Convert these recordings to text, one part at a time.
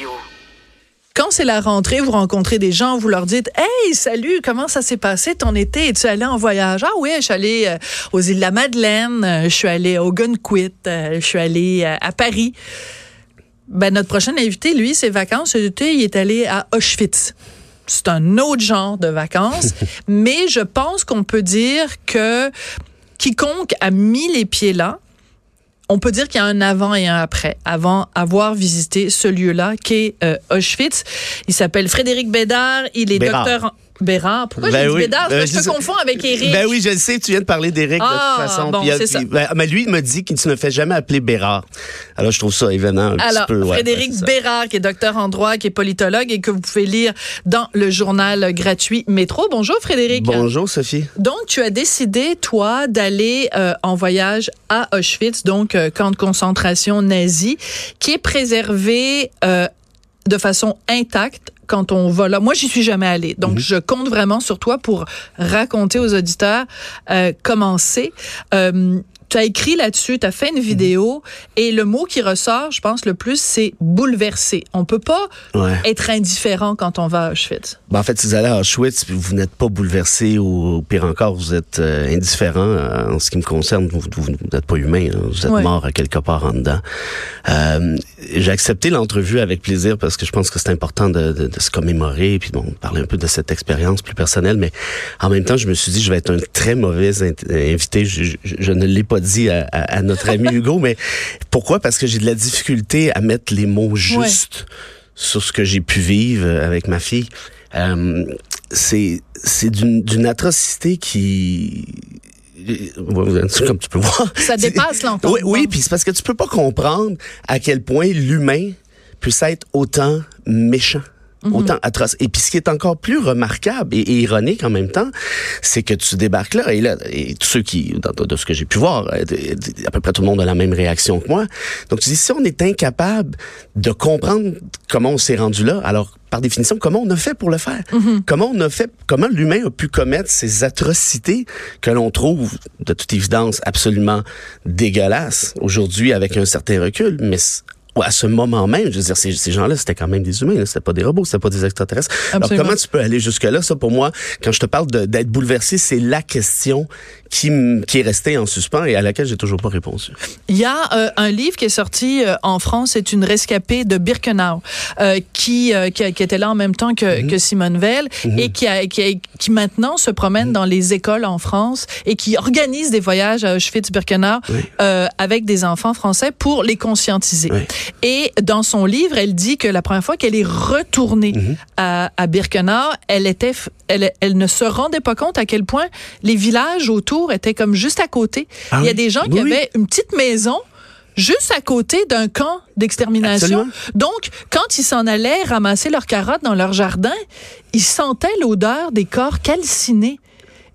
Radio. Quand c'est la rentrée, vous rencontrez des gens, vous leur dites Hey, salut, comment ça s'est passé ton été? Es-tu allé en voyage? Ah oui, je suis allé euh, aux îles de la Madeleine, euh, je suis allé au Gunquit, euh, je suis allé à Paris. Ben, notre prochain invité, lui, ses vacances, cet été, il est allé à Auschwitz. C'est un autre genre de vacances, mais je pense qu'on peut dire que quiconque a mis les pieds là, on peut dire qu'il y a un avant et un après, avant avoir visité ce lieu-là, qui est euh, Auschwitz. Il s'appelle Frédéric Bédard. Il est docteur en... Bérard. Pourquoi Ben j'ai dit oui. Bédard? Ben, je te confonds avec Éric. Ben oui, je le sais, tu viens de parler d'Éric Ah, de toute façon. bon, c'est ça. ben, mais lui, il m'a dit qu'il ne fait jamais appeler Bérard. Alors, je trouve ça événement un Alors, petit peu. ouais, Frédéric ouais. Bérard, qui est docteur en droit, qui est politologue et que vous pouvez lire dans le journal gratuit Métro. Bonjour, Frédéric. Bonjour, Sophie. Donc, tu as décidé, toi, d'aller euh, en voyage à Auschwitz, donc euh, camp de concentration nazi, qui est préservé euh, de façon intacte quand on va là. Moi, j'y suis jamais allée. Donc, je compte vraiment sur toi pour raconter aux auditeurs euh, comment c'est. Euh, tu as écrit là-dessus, tu as fait une vidéo et le mot qui ressort, je pense, le plus, c'est bouleversé. On peut pas Ouais. être indifférent quand on va à Auschwitz. Ben, en fait, si vous allez à Auschwitz, vous n'êtes pas bouleversé ou, ou pire encore, vous êtes euh, indifférent euh, en ce qui me concerne. Vous vous- n'êtes pas humain, hein, vous êtes Ouais. mort à quelque part en dedans. Euh, J'ai accepté l'entrevue avec plaisir parce que je pense que c'est important de, de- de se commémorer puis bon, de parler un peu de cette expérience plus personnelle. Mais en même temps, je me suis dit, je vais être un très mauvais invité. Je, je- je ne l'ai pas dit à, à- à notre ami Hugo, mais pourquoi? Parce que j'ai de la difficulté à mettre les mots justes sur ce que j'ai pu vivre avec ma fille. Euh, c'est c'est d'une atrocité qui comme tu peux voir. Ça dépasse l'entendement. Oui, oui, puis c'est parce que tu peux pas comprendre à quel point l'humain puisse être autant méchant. Mhm. Autant atroce. Et puis ce qui est encore plus remarquable et, et ironique en même temps, c'est que tu débarques là et là, et tous ceux qui, de ce que j'ai pu voir, euh, à peu près tout le monde a la même réaction que moi. Donc tu dis, si on est incapable de comprendre comment on s'est rendu là, alors par définition, comment on a fait pour le faire? Comment on a fait, comment l'humain a pu commettre ces atrocités que l'on trouve, de toute évidence, absolument dégueulasses aujourd'hui avec un certain recul, mais à ce moment même, je veux dire, ces, ces gens-là, c'était quand même des humains, c'était pas des robots, c'était pas des extraterrestres. Absolument. Alors comment tu peux aller jusque-là? Ça, pour moi, quand je te parle d'être bouleversé, c'est la question qui, est restée en suspens et à laquelle j'ai toujours pas répondu. Il y a euh, un livre qui est sorti euh, en France, c'est une rescapée de Birkenau, euh, qui, qui, était là en même temps que, que Simone Veil et qui, a, qui, a- qui maintenant se promène dans les écoles en France et qui organise des voyages à Auschwitz-Birkenau Oui. avec des enfants français pour les conscientiser. Oui. Et dans son livre, elle dit que la première fois qu'elle est retournée à, à Birkenau, elle était, elle, elle ne se rendait pas compte à quel point les villages autour étaient comme juste à côté. Ah Il y a oui? des gens qui Oui, avaient une petite maison juste à côté d'un camp d'extermination. Donc, quand ils s'en allaient ramasser leurs carottes dans leur jardin, ils sentaient l'odeur des corps calcinés.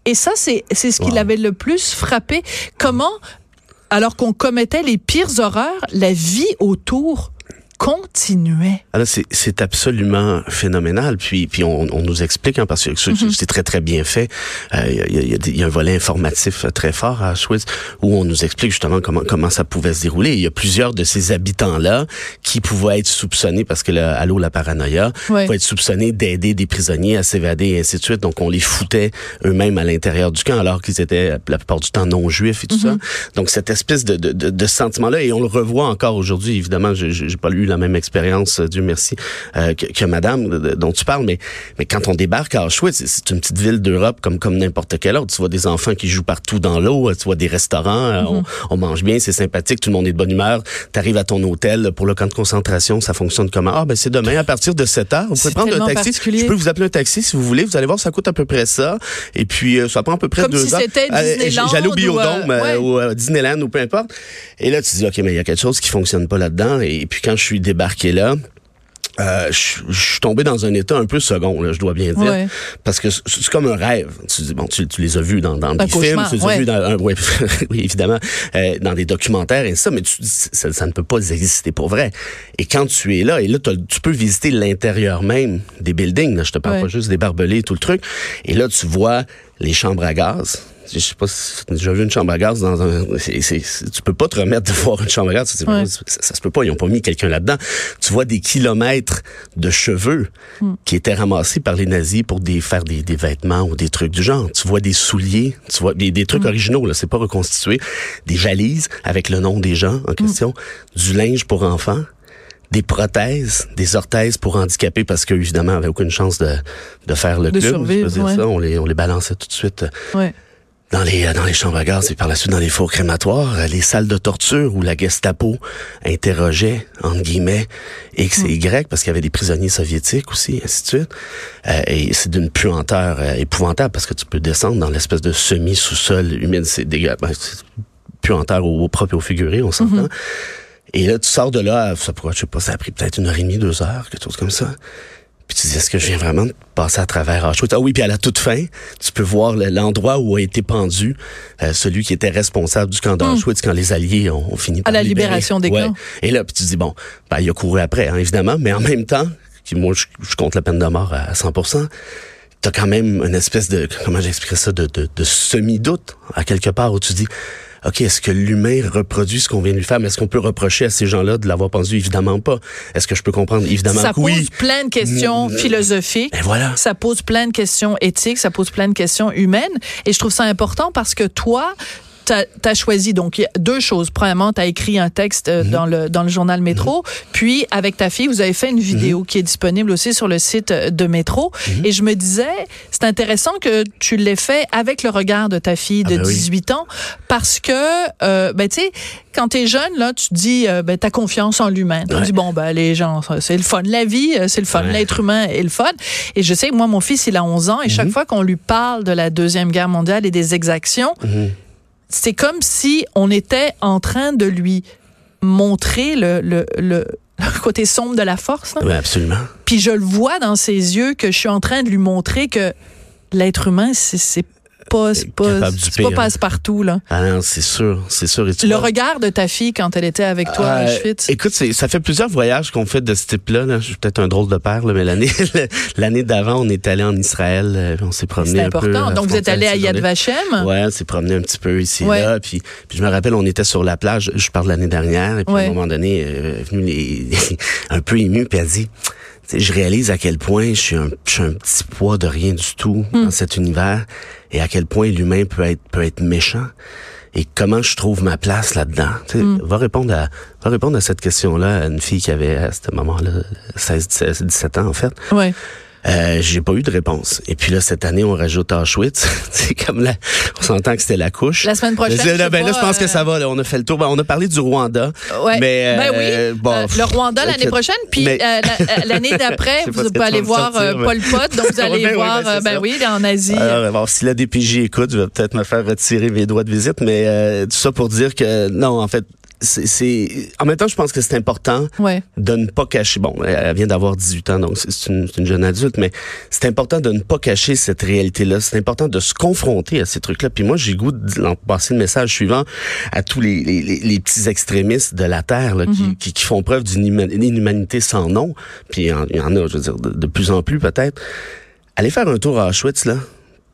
Et ça, c'est c'est ce qui Wow. l'avait le plus frappé. Comment, alors qu'on commettait les pires horreurs, la vie autour continuait. Alors, c'est, c'est absolument phénoménal. Puis, puis on, on nous explique, hein, parce que c'est, Mm-hmm. très, très bien fait. Euh, Il y, a, il y a y a un volet informatif très fort à Auschwitz où on nous explique justement comment, comment ça pouvait se dérouler. Il y a plusieurs de ces habitants-là qui pouvaient être soupçonnés, parce que le, allô, la paranoïa, Ouais. pouvaient être soupçonnés d'aider des prisonniers à s'évader et ainsi de suite. Donc, on les foutait eux-mêmes à l'intérieur du camp, alors qu'ils étaient la plupart du temps non-juifs et tout ça. Donc, cette espèce de, de, de, de sentiment-là, et on le revoit encore aujourd'hui, évidemment, je j'ai pas eu la même expérience, euh, Dieu merci, euh, que, que madame de- dont tu parles, mais, mais quand on débarque à Auschwitz, c'est- une petite ville d'Europe comme, comme n'importe quelle autre. Tu vois des enfants qui jouent partout dans l'eau, euh, tu vois des restaurants, euh, on, on mange bien, c'est sympathique, tout le monde est de bonne humeur. Tu arrives à ton hôtel pour le camp de concentration, ça fonctionne comment? Ah, ben c'est demain à partir de 7 heures. Vous pouvez prendre un taxi. Je peux vous appeler un taxi si vous voulez. Vous allez voir, ça coûte à peu près ça. Et puis, euh, ça prend à peu près Comme deux si c'était Disneyland J'allais au ou, euh, ouais. ou à Disneyland ou peu importe. Et là, tu te dis, OK, mais il y a quelque chose qui fonctionne pas là-dedans. Et puis, quand je suis débarqué là, euh, je je suis tombé dans un état un peu second, là, je dois bien dire, Ouais. parce que c'est comme un rêve. Tu, dis, bon, tu, tu les as vus dans, des films, tu les as vus dans un, ouais, oui, évidemment, euh, dans des documentaires et ça, mais tu, dis, ça, ça ne peut pas exister pour vrai. Et quand tu es là, et là, tu peux visiter l'intérieur même des buildings. Là, je te parle pas juste des barbelés et tout le truc. Et là, tu vois les chambres à gaz je sais pas si tu as déjà vu une chambre à gaz dans un, tu peux pas te remettre de voir une chambre à gaz. Ça, ça, se peut pas. Ils ont pas mis quelqu'un là-dedans. Tu vois des kilomètres de cheveux hmm. qui étaient ramassés par les nazis pour des, faire des, des, vêtements ou des trucs du genre. Tu vois des souliers, tu vois des, des trucs hmm. originaux, là. C'est pas reconstitué. Des valises avec le nom des gens en hmm. question. Du linge pour enfants des prothèses, des orthèses pour handicapés parce qu'évidemment, on avait aucune chance de, de faire le club. on les, on les balançait tout de suite. Ouais dans les dans les chambres à gaz et par la suite dans les fours crématoires, euh, les salles de torture où la Gestapo interrogeait entre guillemets X et Y parce qu'il y avait des prisonniers soviétiques aussi, ainsi de suite. Euh, et c'est d'une puanteur euh, épouvantable parce que tu peux descendre dans l'espèce de semi sous-sol humide, c'est dégueulasse, ben, puanteur au, propre et au figuré, on s'entend. Mm-hmm. Et là, tu sors de là, ça pourrait, je sais pas, ça a pris peut-être une heure et demie, deux heures, quelque chose comme ça. Puis tu dis, est-ce que je viens vraiment de passer à travers Auschwitz? Ah oui, puis à la toute fin, tu peux voir l'endroit où a été pendu euh, celui qui était responsable du camp d'Auschwitz quand les Alliés ont, fini par À la libération des camps. Et là, puis tu dis, bon, ben, il a couru après, hein, évidemment, mais en même temps, moi, je, compte la peine de mort à 100 t'as quand même une espèce de, comment j'expliquerais ça, de, de, de semi-doute, à quelque part, où tu dis, OK, est-ce que l'humain reproduit ce qu'on vient de lui faire? Mais est-ce qu'on peut reprocher à ces gens-là de l'avoir pendu? Évidemment pas. Est-ce que je peux comprendre? Évidemment ça que oui. Ça pose plein de questions mm. philosophiques. Et voilà. Ça pose plein de questions éthiques, ça pose plein de questions humaines. Et je trouve ça important parce que toi, tu as, choisi. Donc deux choses. Premièrement, tu as écrit un texte euh, mhm. dans le dans le journal Métro, mhm. puis avec ta fille, vous avez fait une vidéo mhm. qui est disponible aussi sur le site euh, de Métro. Et je me disais, c'est intéressant que tu l'aies fait avec le regard de ta fille de 18 ah, ben ans. Parce que euh, ben tu sais quand tu es jeune là, tu dis euh, ben t'as confiance en l'humain. Tu dis bon ben les gens c'est le fun la vie, c'est le fun l'être humain est le fun. Et je sais moi mon fils il a 11 ans et chaque fois qu'on lui parle de la deuxième guerre mondiale et des exactions, c'est comme si on était en train de lui montrer le, le, le, côté sombre de la force. Oui, absolument. Puis je le vois dans ses yeux que je suis en train de lui montrer que l'être humain, c'est pas, c'est pas, pas passe-partout, là. Ah non, c'est sûr, c'est sûr. le regard de ta fille quand elle était avec toi à euh, Auschwitz. Écoute, ça fait plusieurs voyages qu'on fait de ce type-là. Là. Je suis peut-être un drôle de père, là, mais l'année, l'année d'avant, on est allé en Israël, euh, on s'est promené un important. peu. important. Donc, vous êtes allé à Yad Vashem? Ouais, on s'est promené un petit peu ici et là. Puis, puis je me rappelle, on était sur la plage, je parle de l'année dernière, et puis à un moment donné, euh, venu les, un peu ému, puis elle dit je réalise à quel point je suis, un, un petit poids de rien du tout dans hmm. cet univers et à quel point l'humain peut être peut être méchant et comment je trouve ma place là-dedans. Mm. Va répondre à va répondre à cette question-là à une fille qui avait à ce moment-là 16, 17, 17 ans en fait. Ouais. Euh, j'ai pas eu de réponse. Et puis là, cette année, on rajoute Auschwitz. c'est comme là, on s'entend que c'était la couche. La semaine prochaine. Là, ben, là, je pense que ça va. Là, on a fait le tour. Ben, on a parlé du Rwanda. Ouais. Mais, ben oui. Euh, bon, euh, le Rwanda l'année prochaine. Puis euh, l'année d'après, vous pouvez aller voir Paul Pot. Donc vous allez voir, ben, ben oui, en Asie. Alors, bon, si la DPJ écoute, je vais peut-être me faire retirer mes droits de visite. Mais tout ça pour dire que non, en fait, c'est en même temps je pense que c'est important de ne pas cacher bon elle vient d'avoir 18 ans donc c'est une, une, jeune adulte mais c'est important de ne pas cacher cette réalité là c'est important de se confronter à ces trucs là puis moi j'ai goût de passer le message suivant à tous les, les, les petits extrémistes de la terre là, qui, qui, font preuve d'une inhumanité sans nom. Puis il y, en a je veux dire de, de plus en plus peut-être. Allez faire un tour à Auschwitz là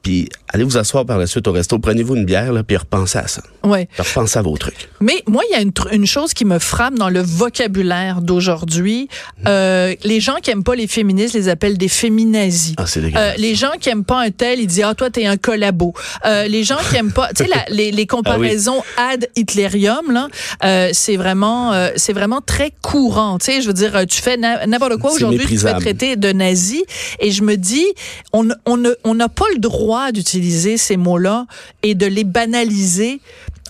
puis allez vous asseoir par la suite au resto, prenez-vous une bière, là, puis repensez à ça. Ouais. repensez à vos trucs. Mais moi, il y a une, une, chose qui me frappe dans le vocabulaire d'aujourd'hui. Euh, les gens qui aiment pas les féministes les appellent des féminazis. Ah, c'est euh, les gens qui aiment pas un tel, ils disent ah toi t'es un collabo. Euh, les gens qui aiment pas, tu sais les, les, comparaisons ah ad Hitlerium là, euh, c'est vraiment c'est vraiment très courant. Tu sais, je veux dire, tu fais n'importe quoi aujourd'hui, tu fais traiter de nazi. Et je me dis, on on on n'a pas le droit d'utiliser ces mots-là et de les banaliser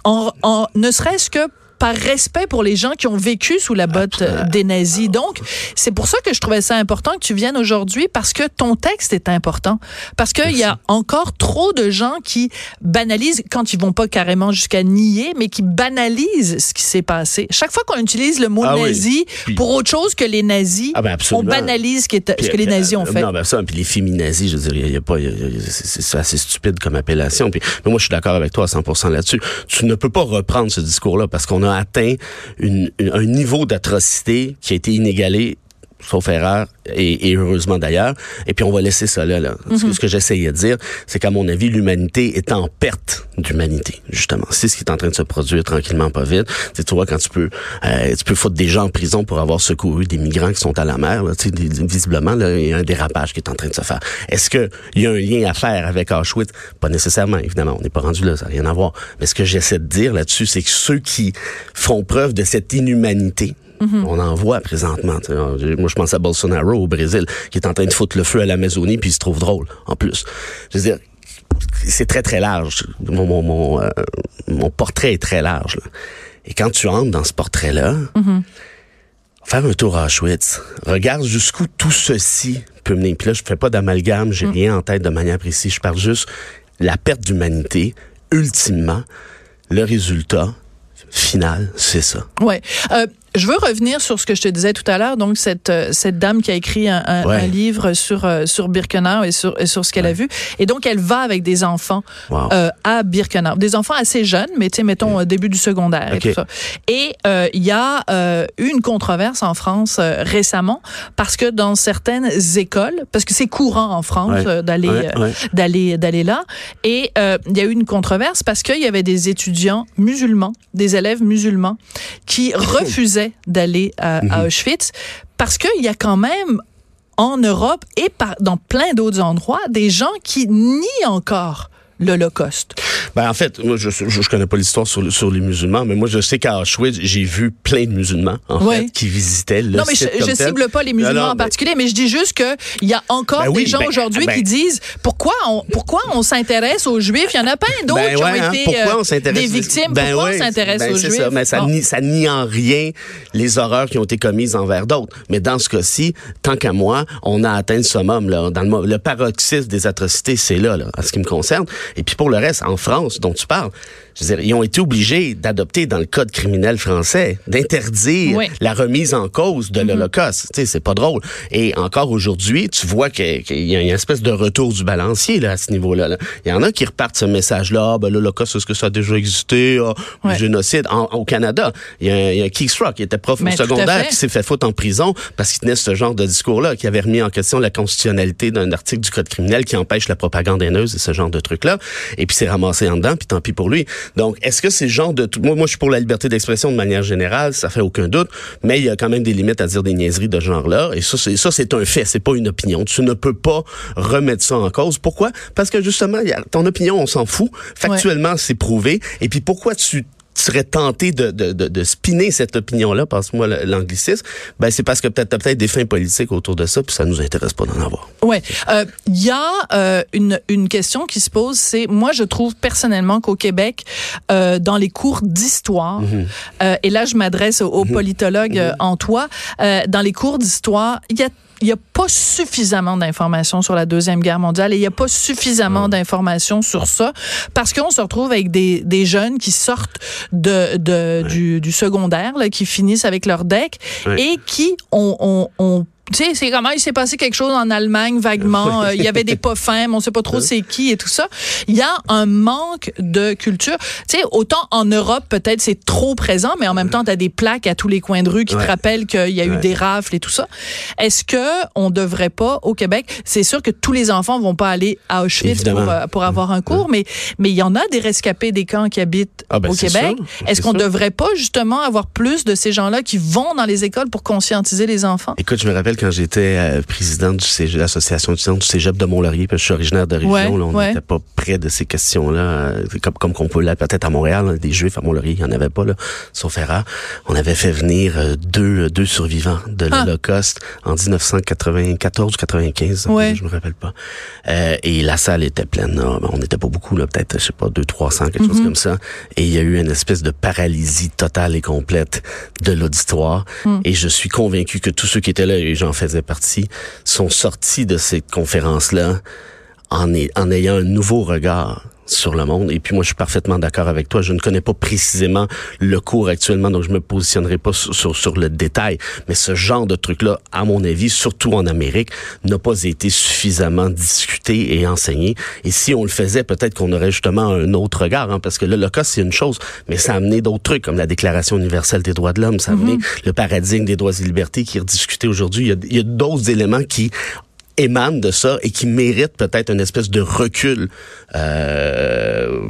ne serait-ce que par respect pour les gens qui ont vécu sous la botte des nazis. Donc, c'est pour ça que je trouvais ça important que tu viennes aujourd'hui parce que ton texte est important. Parce qu'il y a encore trop de gens qui banalisent, quand ils vont pas carrément jusqu'à nier, mais qui banalisent ce qui s'est passé. Chaque fois qu'on utilise le mot ah nazi pour autre chose que les nazis, ah ben on banalise ce, qui est, ce que les nazis ont fait. Non, ben ça, puis les féminazis, je veux dire, il y a pas, c'est assez stupide comme appellation. Puis, mais moi, je suis d'accord avec toi à 100% là-dessus. Tu ne peux pas reprendre ce discours-là parce qu'on a atteint un niveau d'atrocité qui a été inégalé sauf erreur, et, heureusement d'ailleurs. Et puis on va laisser ça là. là. Ce que, j'essayais de dire, c'est qu'à mon avis, l'humanité est en perte d'humanité, justement. C'est ce qui est en train de se produire tranquillement, pas vite. Tu, tu vois, quand tu peux, euh, tu peux foutre des gens en prison pour avoir secouru des migrants qui sont à la mer, là, visiblement, là, il y a un dérapage qui est en train de se faire. Est-ce qu'il y a un lien à faire avec Auschwitz? Pas nécessairement, évidemment. On n'est pas rendu là, ça n'a rien à voir. Mais ce que j'essaie de dire là-dessus, c'est que ceux qui font preuve de cette inhumanité, Mhm. On en voit présentement. Moi, je pense à Bolsonaro au Brésil, qui est en train de foutre le feu à l'Amazonie, puis il se trouve drôle, en plus. Je veux dire, c'est très, très large. Mon, mon, mon, euh, mon portrait est très large. Et quand tu entres dans ce portrait-là, mm faire un tour à Auschwitz, regarde jusqu'où tout ceci peut mener. Puis là, je fais pas d'amalgame, j'ai mhm. rien en tête de manière précise. Je parle juste la perte d'humanité, ultimement, le résultat final, c'est ça. Ouais. Euh, je veux revenir sur ce que je te disais tout à l'heure. Donc cette euh, cette dame qui a écrit un, un, livre sur euh, sur Birkenau et sur et sur ce qu'elle a vu. Et donc elle va avec des enfants euh, à Birkenau, des enfants assez jeunes, mais tu sais mettons au début du secondaire et tout ça. Et il y a eu une controverse en France récemment parce que dans certaines écoles, parce que c'est courant en France d'aller d'aller d'aller là, et il y a eu une controverse parce qu'il y avait des étudiants musulmans, des élèves musulmans qui refusaient d'aller à, mhm. Auschwitz parce qu'il y a quand même en Europe et dans plein d'autres endroits des gens qui nient encore l'Holocauste. Ben, en fait, moi, je, je, connais pas l'histoire sur, sur les musulmans, mais moi, je sais qu'à Auschwitz, j'ai vu plein de musulmans, en fait, qui visitaient le Non, mais je, je cible pas les musulmans en particulier, mais je dis juste que il y a encore ben des gens ben, aujourd'hui ben qui disent pourquoi on, pourquoi on s'intéresse aux Juifs? Il y en a plein d'autres qui ont hein, été euh, des victimes? pourquoi on s'intéresse aux Juifs? Ça, mais ça, nie, ça nie en rien les horreurs qui ont été commises envers d'autres. Mais dans ce cas-ci, tant qu'à moi, on a atteint le summum, là, dans le, le paroxysme des atrocités, c'est là, là, en ce qui me concerne. Et puis pour le reste, en France, dont tu parles, je veux dire, ils ont été obligés d'adopter dans le code criminel français, d'interdire la remise en cause de mm-hmm. l'Holocauste. Tu sais, c'est pas drôle. Et encore aujourd'hui, tu vois qu'il y a une espèce de retour du balancier là, à ce niveau-là. Il y en a qui repartent ce message-là, ah, ben, l'Holocauste, est-ce que ça a déjà existé? Ah, le génocide. au Canada, il y a, il y a Keith Rock, qui était prof au secondaire, qui s'est fait foutre en prison parce qu'il tenait ce genre de discours-là, qui avait remis en question la constitutionnalité d'un article du code criminel qui empêche la propagande haineuse et ce genre de trucs-là. Et puis s'est ramassé en dedans, puis tant pis pour lui. Donc, est-ce que c'est genre de... Moi, moi, je suis pour la liberté d'expression de manière générale, ça fait aucun doute, mais il y a quand même des limites à dire des niaiseries de ce genre-là. Et ça, c'est ça, c'est un fait, c'est pas une opinion. Tu ne peux pas remettre ça en cause. Pourquoi? Parce que justement, ton opinion, on s'en fout. Factuellement, c'est prouvé. Et puis pourquoi tu serais tenté de, de, de, de spinner cette opinion-là, passe-moi l'anglicisme, ben c'est parce que peut-être peut-être des fins politiques autour de ça, puis ça nous intéresse pas d'en avoir. Ouais, il euh, y a euh, une, une question qui se pose, c'est moi je trouve personnellement qu'au Québec, euh, dans les cours d'histoire, mhm. et là je m'adresse au, mhm. politologue en toi, dans les cours d'histoire, il y a il n'y a pas suffisamment d'informations sur la Deuxième Guerre mondiale et il n'y a pas suffisamment d'informations sur ça parce qu'on se retrouve avec des, des jeunes qui sortent de, de du, du, secondaire, là, qui finissent avec leur deck et qui ont, ont, ont tu sais, c'est comment il s'est passé quelque chose en Allemagne vaguement. Euh, il y avait des pas fins, mais on sait pas trop c'est qui et tout ça. Il y a un manque de culture. Tu sais, autant en Europe, peut-être c'est trop présent, mais en même temps, tu as des plaques à tous les coins de rue qui te rappellent qu'il y a eu des rafles et tout ça. Est-ce que on devrait pas au Québec C'est sûr que tous les enfants vont pas aller à Auschwitz pour, euh, pour, avoir un cours, mais mais il y en a des rescapés des camps qui habitent ah, ben, au Québec. Est-ce qu'on devrait pas justement avoir plus de ces gens-là qui vont dans les écoles pour conscientiser les enfants? Écoute, je me rappelle quand j'étais euh, président de l'association du du cégep de Mont-Laurier, parce que je suis originaire de région, là, on n'était pas près de ces questions-là, euh, comme, comme qu'on peut l'être peut-être à Montréal, des Juifs à Mont-Laurier, il n'y en avait pas, là, sauf erreur. On avait fait venir euh, deux, deux survivants de ah. l'Holocauste en 1994 ou 95, ouais. je me rappelle pas. et la salle était pleine, on n'était pas beaucoup, là, peut-être, je sais pas, deux, trois cents, quelque chose mm-hmm. comme ça. Et il y a eu une espèce de paralysie totale et complète de l'auditoire. Mm. Et je suis convaincu que tous ceux qui étaient là, et j'en faisais partie, sont sortis de cette conférence-là en, en ayant un nouveau regard sur le monde. Et puis moi, je suis parfaitement d'accord avec toi. Je ne connais pas précisément le cours actuellement, donc je me positionnerai pas sur, sur, le détail. Mais ce genre de truc-là, à mon avis, surtout en Amérique, n'a pas été suffisamment discuté et enseigné. Et si on le faisait, peut-être qu'on aurait justement un autre regard, hein, parce que l'Holocauste, c'est une chose, mais ça a amené d'autres trucs, comme la Déclaration universelle des droits de l'homme, ça a amené mm-hmm. le paradigme des droits et libertés qui est rediscuté aujourd'hui. Il il y a d'autres éléments qui émanent de ça et qui méritent peut-être une espèce de recul euh,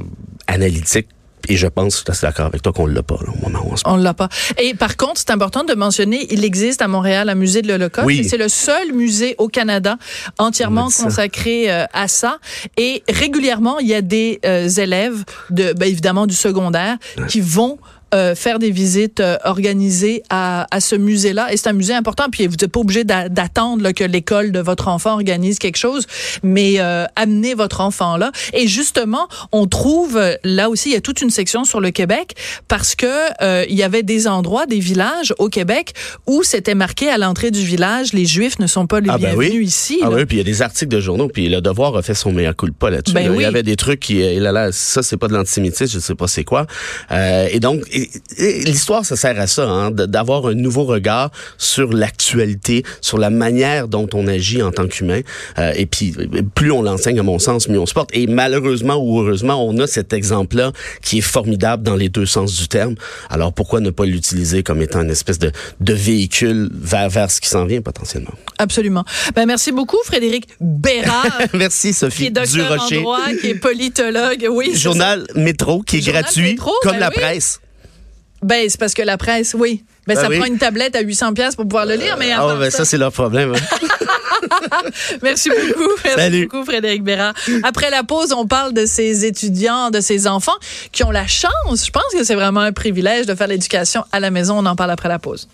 analytique et je pense, je suis assez d'accord avec toi qu'on l'a pas là, au moment où on se On l'a pas. Et par contre, c'est important de mentionner, il existe à Montréal un musée de l'Holocauste. Oui. C'est le seul musée au Canada entièrement consacré euh, à ça. Et régulièrement, il y a des euh, élèves de, ben, évidemment, du secondaire qui vont euh, faire des visites euh, organisées à, à ce musée-là. Et c'est un musée important. Puis vous n'êtes pas obligé d'attendre que l'école de votre enfant organise quelque chose, mais euh, amenez votre enfant là. Et justement, on trouve là aussi, il y a toute une section sur le Québec parce que il y avait des endroits, des villages au Québec où c'était marqué à l'entrée du village, les Juifs ne sont pas les ah ben bienvenus ici. Ah oui, puis il y a des articles de journaux, puis le Devoir a fait son meilleur coup pas là-dessus. Ben il y avait des trucs qui, là, là, ça c'est pas de l'antisémitisme, je sais pas c'est quoi. et donc l'histoire, ça sert à ça, hein, d'avoir un nouveau regard sur l'actualité, sur la manière dont on agit en tant qu'humain. Euh, et puis, plus on l'enseigne, à mon sens, mieux on se porte. Et malheureusement ou heureusement, on a cet exemple-là qui est formidable dans les deux sens du terme. Alors, pourquoi ne pas l'utiliser comme étant une espèce de, de véhicule vers, vers ce qui s'en vient potentiellement? Absolument. Ben, merci beaucoup, Frédéric Bérard. merci, Sophie qui est docteur en droit, qui est politologue. Oui, Journal Métro, qui est gratuit, comme ben la presse. Ben, c'est parce que la presse, oui. Ben, ben ça prend une tablette à 800 pièces pour pouvoir le lire, mais Ah, ben, ça, c'est leur problème. Hein. Merci beaucoup. Merci beaucoup, Frédéric Bérard. Après la pause, on parle de ces étudiants, de ces enfants qui ont la chance, je pense que c'est vraiment un privilège de faire l'éducation à la maison. On en parle après la pause.